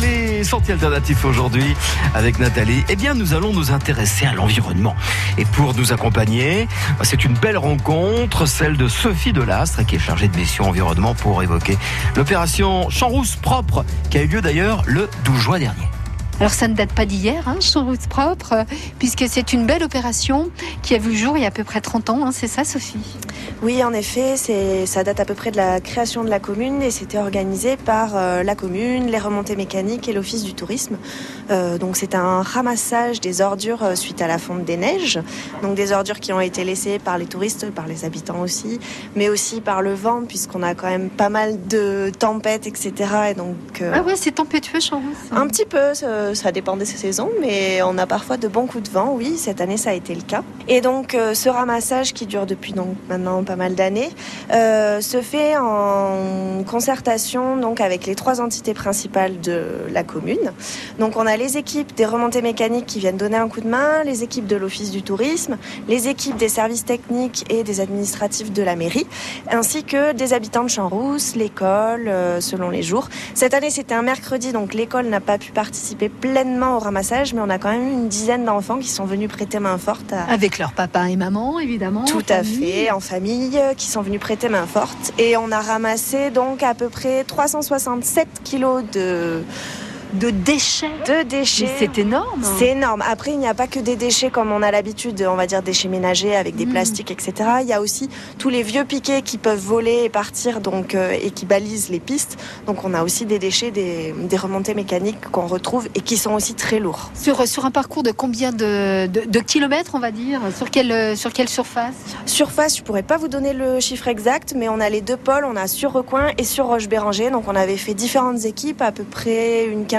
les sentiers alternatifs aujourd'hui avec Nathalie, eh bien nous allons nous intéresser à l'environnement. Et pour nous accompagner, c'est une belle rencontre, celle de Sophie Delastre qui est chargée de mission environnement pour évoquer l'opération Champ Rousse propre qui a eu lieu d'ailleurs le 12 juin dernier. Alors ça ne date pas d'hier, hein, propre, puisque c'est une belle opération qui a vu le jour il y a à peu près 30 ans, hein, c'est ça Sophie? Oui, en effet, ça date à peu près de la création de la commune et c'était organisé par euh, la commune, les remontées mécaniques et l'office du tourisme. Euh, donc c'est un ramassage des ordures euh, suite à la fonte des neiges, donc des ordures qui ont été laissées par les touristes, par les habitants aussi, mais aussi par le vent puisqu'on a quand même pas mal de tempêtes, etc. Et donc, ah ouais, c'est tempétueux Rousse Un petit peu, ça dépend des saisons, mais on a parfois de bons coups de vent. Oui, cette année, ça a été le cas. Et donc, ce ramassage qui dure depuis donc maintenant pas mal d'années euh, se fait en concertation donc avec les trois entités principales de la commune. Donc, on a les équipes des remontées mécaniques qui viennent donner un coup de main, les équipes de l'office du tourisme, les équipes des services techniques et des administratifs de la mairie, ainsi que des habitants de Champs-Rousse, l'école, euh, selon les jours. Cette année, c'était un mercredi, donc l'école n'a pas pu participer pleinement au ramassage, mais on a quand même une dizaine d'enfants qui sont venus prêter main forte. Avec leur papa et maman, évidemment. Tout à fait, en famille, qui sont venus prêter main forte. Et on a ramassé donc à peu près 367 kilos de de déchets. De déchets. C'est énorme. C'est énorme. Après, il n'y a pas que des déchets comme on a l'habitude, on va dire déchets ménagers avec des mm. plastiques, etc. Il y a aussi tous les vieux piquets qui peuvent voler et partir donc, euh, et qui balisent les pistes. Donc on a aussi des déchets, des, remontées mécaniques qu'on retrouve et qui sont aussi très lourds. Sur, sur un parcours de combien de, de, kilomètres, on va dire? Sur quelle, sur quelle surface? Surface, je pourrais pas vous donner le chiffre exact, mais on a les deux pôles, on a sur Recoin et sur Roche-Béranger. Donc on avait fait différentes équipes, à peu près une quinzaine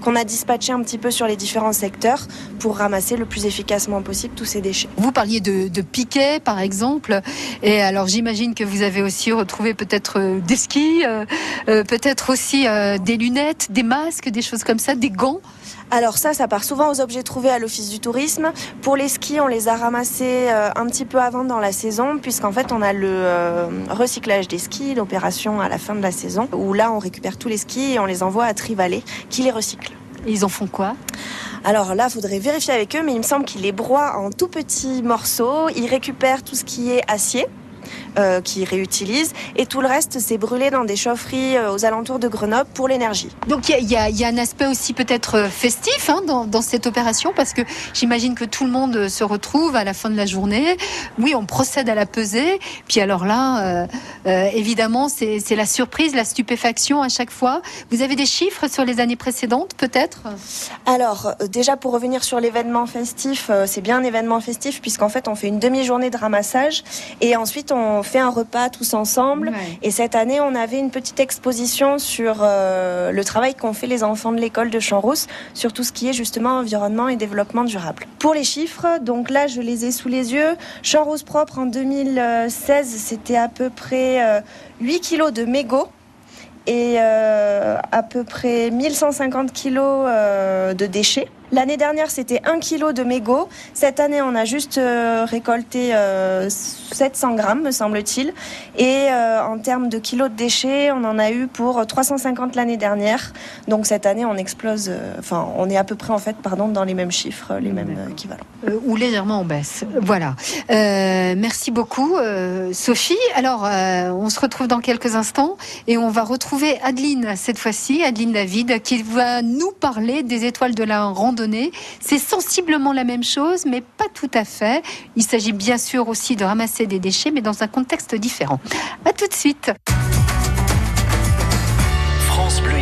qu'on a dispatché un petit peu sur les différents secteurs pour ramasser le plus efficacement possible tous ces déchets. Vous parliez de, piquets, par exemple, et alors j'imagine que vous avez aussi retrouvé peut-être euh, des skis, euh, euh, peut-être aussi des lunettes, des masques, des choses comme ça, des gants. Alors ça, ça part souvent aux objets trouvés à l'office du tourisme. Pour les skis, on les a ramassés un petit peu avant dans la saison, puisqu'en fait, on a le recyclage des skis, l'opération à la fin de la saison, où là, on récupère tous les skis et on les envoie à Trivalet, qui les recycle. Ils en font quoi? Alors là, il faudrait vérifier avec eux, mais il me semble qu'ils les broient en tout petits morceaux. Ils récupèrent tout ce qui est acier, euh, qui réutilisent. Et tout le reste, c'est brûlé dans des chaufferies euh, aux alentours de Grenoble pour l'énergie. Donc il y, y, a un aspect aussi peut-être euh, festif hein, dans, dans, cette opération, parce que j'imagine que tout le monde se retrouve à la fin de la journée. Oui, on procède à la pesée. Puis alors là, euh, évidemment, c'est la surprise, la stupéfaction à chaque fois. Vous avez des chiffres sur les années précédentes, peut-être? Alors, déjà pour revenir sur l'événement festif, c'est bien un événement festif, puisqu'en fait, on fait une demi-journée de ramassage et ensuite on fait un repas tous ensemble. Et cette année, on avait une petite exposition sur euh, le travail qu'ont fait les enfants de l'école de Champs-Rousse sur tout ce qui est justement environnement et développement durable. Pour les chiffres, donc là, je les ai sous les yeux. Champs-Rousse propre en 2016, c'était à peu près 8 euh, kilos de mégots et euh, à peu près 1150 kilos de déchets. L'année dernière, c'était 1 kg de mégots. Cette année, on a juste euh, récolté 700 euh, grammes, me semble-t-il. Et euh, en termes de kilos de déchets, on en a eu pour 350 l'année dernière. Donc cette année, on explose. Enfin, on est à peu près en fait, pardon, dans les mêmes chiffres, les mêmes équivalents. ou légèrement en baisse. Voilà. merci beaucoup, Sophie. Alors, on se retrouve dans quelques instants et on va retrouver Adeline cette fois-ci, Adeline David, qui va nous parler des étoiles de la c'est sensiblement la même chose, mais pas tout à fait. Il s'agit bien sûr aussi de ramasser des déchets, mais dans un contexte différent. À tout de suite. France Bleu.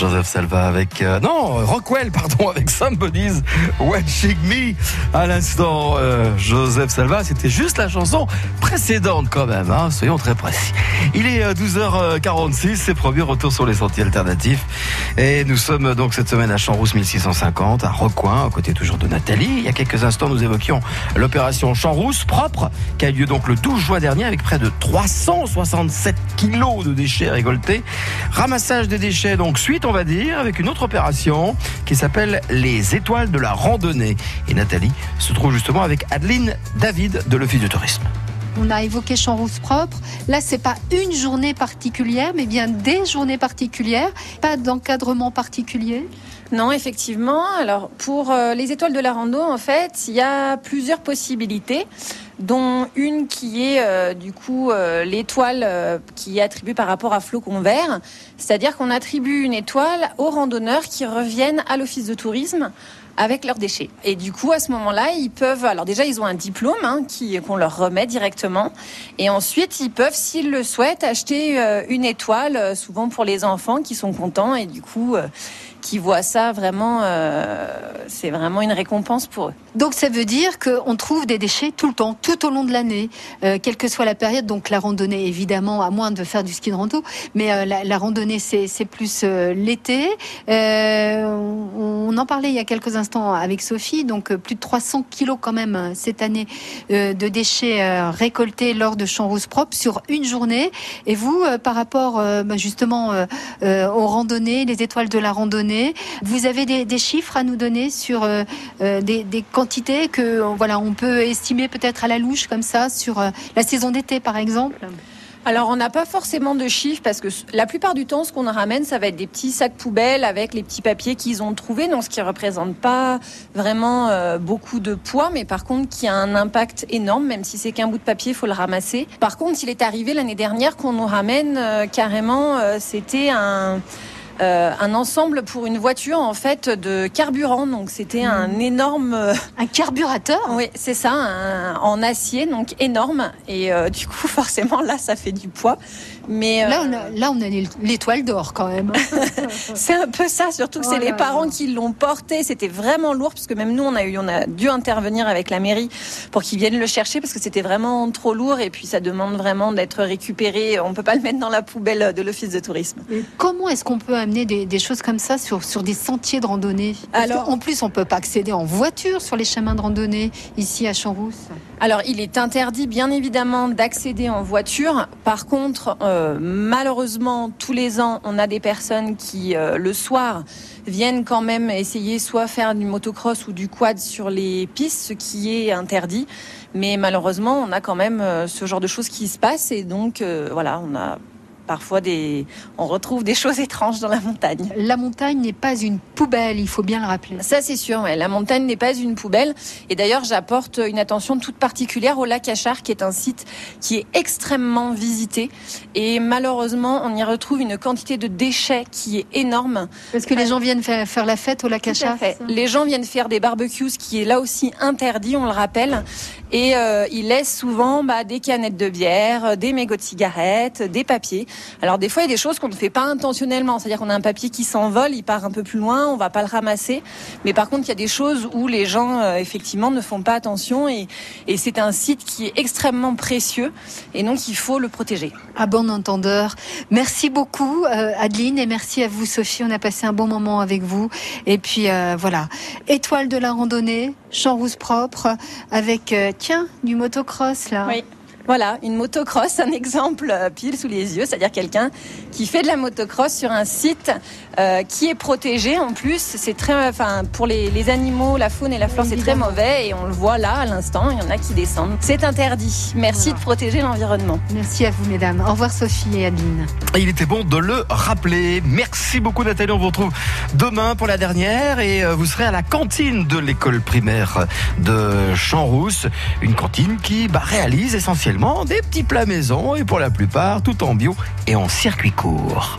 Salva avec euh, non Rockwell pardon avec Somebody's Watching Me. À l'instant euh, Joseph Salva c'était juste la chanson précédente quand même hein, soyons très précis. Il est 12h46 c'est promis retour sur les sentiers alternatifs. Et nous sommes donc cette semaine à Champs-Rousse 1650 à Recoin à côté toujours de Nathalie. Il y a quelques instants nous évoquions l'opération Champs-Rousse propre qui a eu lieu donc le 12 juin dernier avec près de 367 kilos de déchets récoltés. Ramassage des déchets donc suite on va dire avec une autre opération qui s'appelle les étoiles de la randonnée et Nathalie se trouve justement avec Adeline David de l'Office de tourisme on a évoqué Champs Rousse propre. Là, c'est pas une journée particulière, mais bien des journées particulières. Pas d'encadrement particulier. Non, effectivement. Alors, pour euh, les étoiles de la rando, en fait, il y a plusieurs possibilités dont une qui est euh, du coup euh, l'étoile qui est attribuée par rapport à Flocon Vert, c'est-à-dire qu'on attribue une étoile aux randonneurs qui reviennent à l'office de tourisme avec leurs déchets. Et du coup, à ce moment-là, ils peuvent. Alors déjà, ils ont un diplôme hein, qu'on leur remet directement, et ensuite, ils peuvent, s'ils le souhaitent, acheter une étoile, souvent pour les enfants qui sont contents et du coup qui voient ça vraiment, euh, c'est vraiment une récompense pour eux. Donc ça veut dire qu'on trouve des déchets tout le temps, tout au long de l'année, euh, quelle que soit la période. Donc la randonnée, évidemment, à moins de faire du ski de rando, mais euh, la, randonnée, c'est plus l'été. on en parlait il y a quelques instants avec Sophie, donc plus de 300 kilos quand même cette année de déchets récoltés lors de champs rouges propres sur une journée. Et vous, par rapport bah, justement aux randonnées, les étoiles de la randonnée, vous avez des, chiffres à nous donner sur euh, euh, des, quantités que voilà, on peut estimer peut-être à la louche comme ça sur euh, la saison d'été par exemple alors, on n'a pas forcément de chiffres parce que la plupart du temps, ce qu'on ramène, ça va être des petits sacs poubelles avec les petits papiers qu'ils ont trouvés, donc ce qui représente pas vraiment beaucoup de poids, mais par contre qui a un impact énorme, même si c'est qu'un bout de papier, il faut le ramasser. Par contre, il est arrivé l'année dernière qu'on nous ramène carrément, c'était un euh, un ensemble pour une voiture en fait de carburant. Donc c'était un hmm. énorme euh, un carburateur? Oui, c'est ça, en acier, donc énorme. Et euh, du coup, forcément, là, ça fait du poids. Mais là, on a, là, on a l'étoile d'or quand même. c'est un peu ça, surtout que c'est oh les parents qui l'ont porté. C'était vraiment lourd parce que même nous, on a eu, on a dû intervenir avec la mairie pour qu'ils viennent le chercher parce que c'était vraiment trop lourd et puis ça demande vraiment d'être récupéré. On peut pas le mettre dans la poubelle de l'office de tourisme. comment est-ce qu'on peut des, choses comme ça sur, sur des sentiers de randonnée Alors, En plus, on peut pas accéder en voiture sur les chemins de randonnée ici à Champs-Rousse. Alors, il est interdit, bien évidemment, d'accéder en voiture. Par contre, euh, malheureusement, tous les ans, on a des personnes qui, euh, le soir, viennent quand même essayer soit faire du motocross ou du quad sur les pistes, ce qui est interdit. Mais malheureusement, on a quand même euh, ce genre de choses qui se passent et donc, voilà, on a parfois des, on retrouve des choses étranges dans la montagne. La montagne n'est pas une poubelle, il faut bien le rappeler. Ça c'est sûr, la montagne n'est pas une poubelle. Et d'ailleurs, j'apporte une attention toute particulière au lac Achard, qui est un site qui est extrêmement visité. Et malheureusement, on y retrouve une quantité de déchets qui est énorme. Parce que les gens viennent faire la fête au lac Achard. Les gens viennent faire des barbecues, ce qui est là aussi interdit, on le rappelle. Et euh, ils laissent souvent bah, des canettes de bière, des mégots de cigarettes, des papiers. Alors des fois, il y a des choses qu'on ne fait pas intentionnellement. C'est-à-dire qu'on a un papier qui s'envole, il part un peu plus loin, on va pas le ramasser. Mais par contre, il y a des choses où les gens, euh, effectivement, ne font pas attention. Et, c'est un site qui est extrêmement précieux. Et donc, il faut le protéger. À bon entendeur. Merci beaucoup, euh, Adeline. Et merci à vous, Sophie. On a passé un bon moment avec vous. Et puis, euh, voilà. Étoile de la randonnée, champ rousse propre, avec, tiens, du motocross, là. Oui. Voilà, une motocross, un exemple euh, pile sous les yeux, c'est-à-dire quelqu'un qui fait de la motocross sur un site euh, qui est protégé en plus. C'est très, enfin, pour les, animaux, la faune et la flore, c'est très mauvais et on le voit là à l'instant. Il y en a qui descendent. C'est interdit. Merci de protéger l'environnement. Merci à vous, mesdames. Au revoir, Sophie et Adeline. Il était bon de le rappeler. Merci beaucoup, Nathalie. On vous retrouve demain pour la dernière et euh, vous serez à la cantine de l'école primaire de Champs-Rousse, une cantine qui bah, réalise essentiellement des petits plats maison et pour la plupart tout en bio et en circuit court.